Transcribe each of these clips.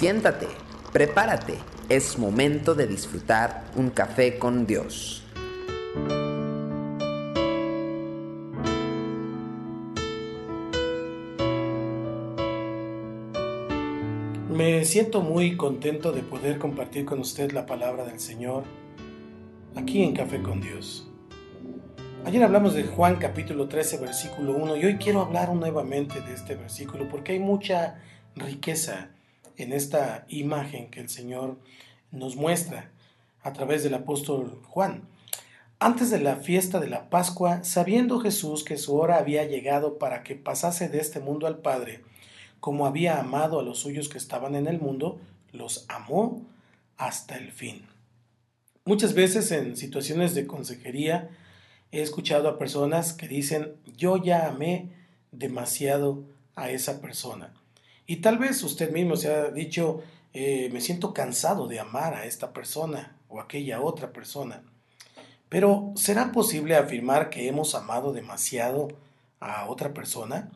Siéntate, prepárate, es momento de disfrutar un café con Dios. Me siento muy contento de poder compartir con usted la palabra del Señor aquí en Café con Dios. Ayer hablamos de Juan capítulo 13 versículo 1 y hoy quiero hablar nuevamente de este versículo porque hay mucha riqueza en esta imagen que el Señor nos muestra a través del apóstol Juan. Antes de la fiesta de la Pascua, sabiendo Jesús que su hora había llegado para que pasase de este mundo al Padre, como había amado a los suyos que estaban en el mundo, los amó hasta el fin. Muchas veces en situaciones de consejería, he escuchado a personas que dicen, yo ya amé demasiado a esa persona. Y tal vez usted mismo se ha dicho, eh, me siento cansado de amar a esta persona o aquella otra persona. Pero ¿será posible afirmar que hemos amado demasiado a otra persona?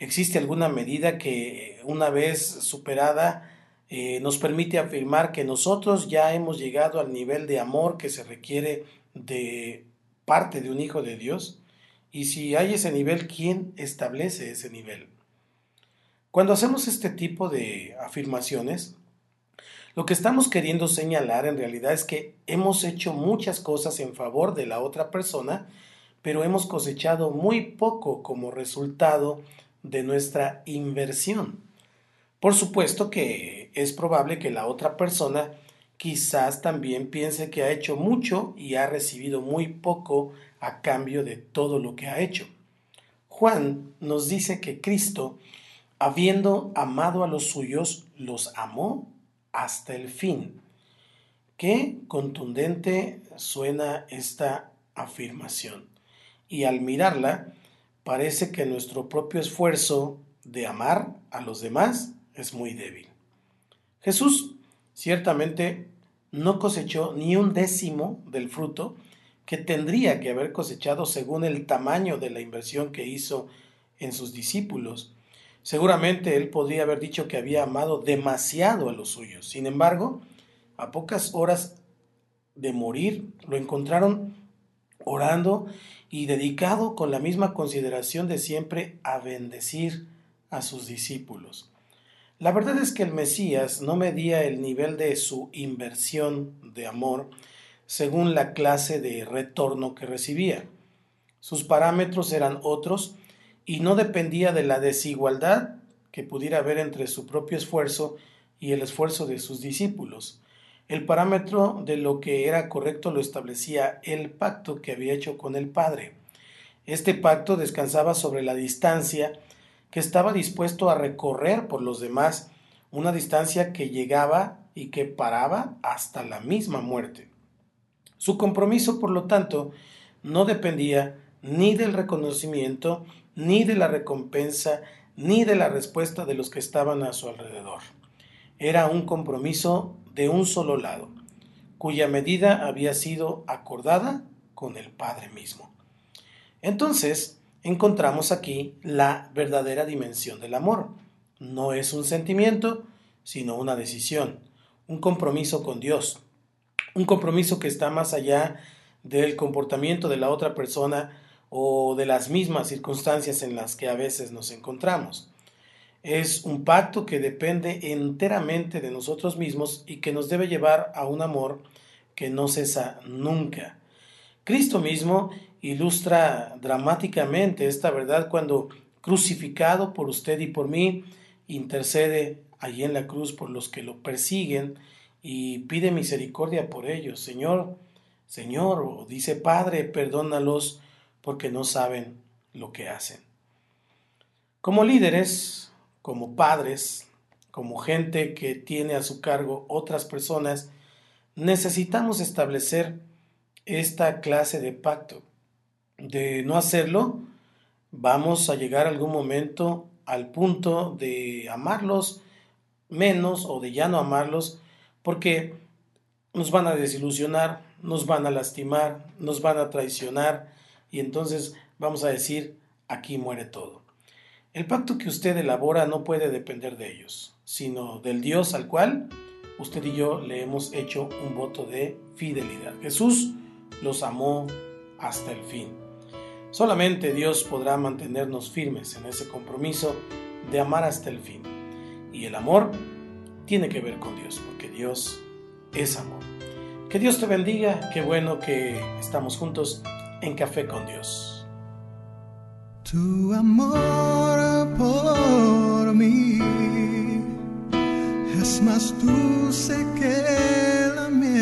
¿Existe alguna medida que una vez superada eh, nos permite afirmar que nosotros ya hemos llegado al nivel de amor que se requiere de parte de un hijo de Dios? Y si hay ese nivel, ¿quién establece ese nivel? Cuando hacemos este tipo de afirmaciones, lo que estamos queriendo señalar en realidad es que hemos hecho muchas cosas en favor de la otra persona, pero hemos cosechado muy poco como resultado de nuestra inversión. Por supuesto que es probable que la otra persona quizás también piense que ha hecho mucho y ha recibido muy poco a cambio de todo lo que ha hecho. Juan nos dice que Cristo, habiendo amado a los suyos, los amó hasta el fin. Qué contundente suena esta afirmación. Y al mirarla, parece que nuestro propio esfuerzo de amar a los demás es muy débil. Jesús ciertamente no cosechó ni un décimo del fruto que tendría que haber cosechado según el tamaño de la inversión que hizo en sus discípulos. Seguramente él podría haber dicho que había amado demasiado a los suyos. Sin embargo, a pocas horas de morir, lo encontraron orando y dedicado con la misma consideración de siempre a bendecir a sus discípulos. La verdad es que el Mesías no medía el nivel de su inversión de amor según la clase de retorno que recibía. Sus parámetros eran otros y no dependía de la desigualdad que pudiera haber entre su propio esfuerzo y el esfuerzo de sus discípulos. El parámetro de lo que era correcto lo establecía el pacto que había hecho con el Padre. Este pacto descansaba sobre la distancia que estaba dispuesto a recorrer por los demás una distancia que llegaba y que paraba hasta la misma muerte. Su compromiso, por lo tanto, no dependía ni del reconocimiento, ni de la recompensa, ni de la respuesta de los que estaban a su alrededor. Era un compromiso de un solo lado, cuya medida había sido acordada con el Padre mismo. Entonces, encontramos aquí la verdadera dimensión del amor. No es un sentimiento, sino una decisión, un compromiso con Dios, un compromiso que está más allá del comportamiento de la otra persona o de las mismas circunstancias en las que a veces nos encontramos. Es un pacto que depende enteramente de nosotros mismos y que nos debe llevar a un amor que no cesa nunca. Cristo mismo ilustra dramáticamente esta verdad cuando, crucificado por usted y por mí, intercede allí en la cruz por los que lo persiguen y pide misericordia por ellos. Señor, Señor, dice Padre, perdónalos porque no saben lo que hacen. Como líderes, como padres, como gente que tiene a su cargo otras personas, necesitamos establecer esta clase de pacto de no hacerlo, vamos a llegar algún momento al punto de amarlos menos o de ya no amarlos porque nos van a desilusionar, nos van a lastimar, nos van a traicionar y entonces vamos a decir, aquí muere todo. El pacto que usted elabora no puede depender de ellos, sino del Dios al cual usted y yo le hemos hecho un voto de fidelidad. Jesús los amó hasta el fin. Solamente Dios podrá mantenernos firmes en ese compromiso de amar hasta el fin. Y el amor tiene que ver con Dios, porque Dios es amor. Que Dios te bendiga, qué bueno que estamos juntos en Café con Dios. Tu amor por mí es más dulce que la miel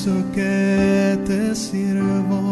eso que te sirvo,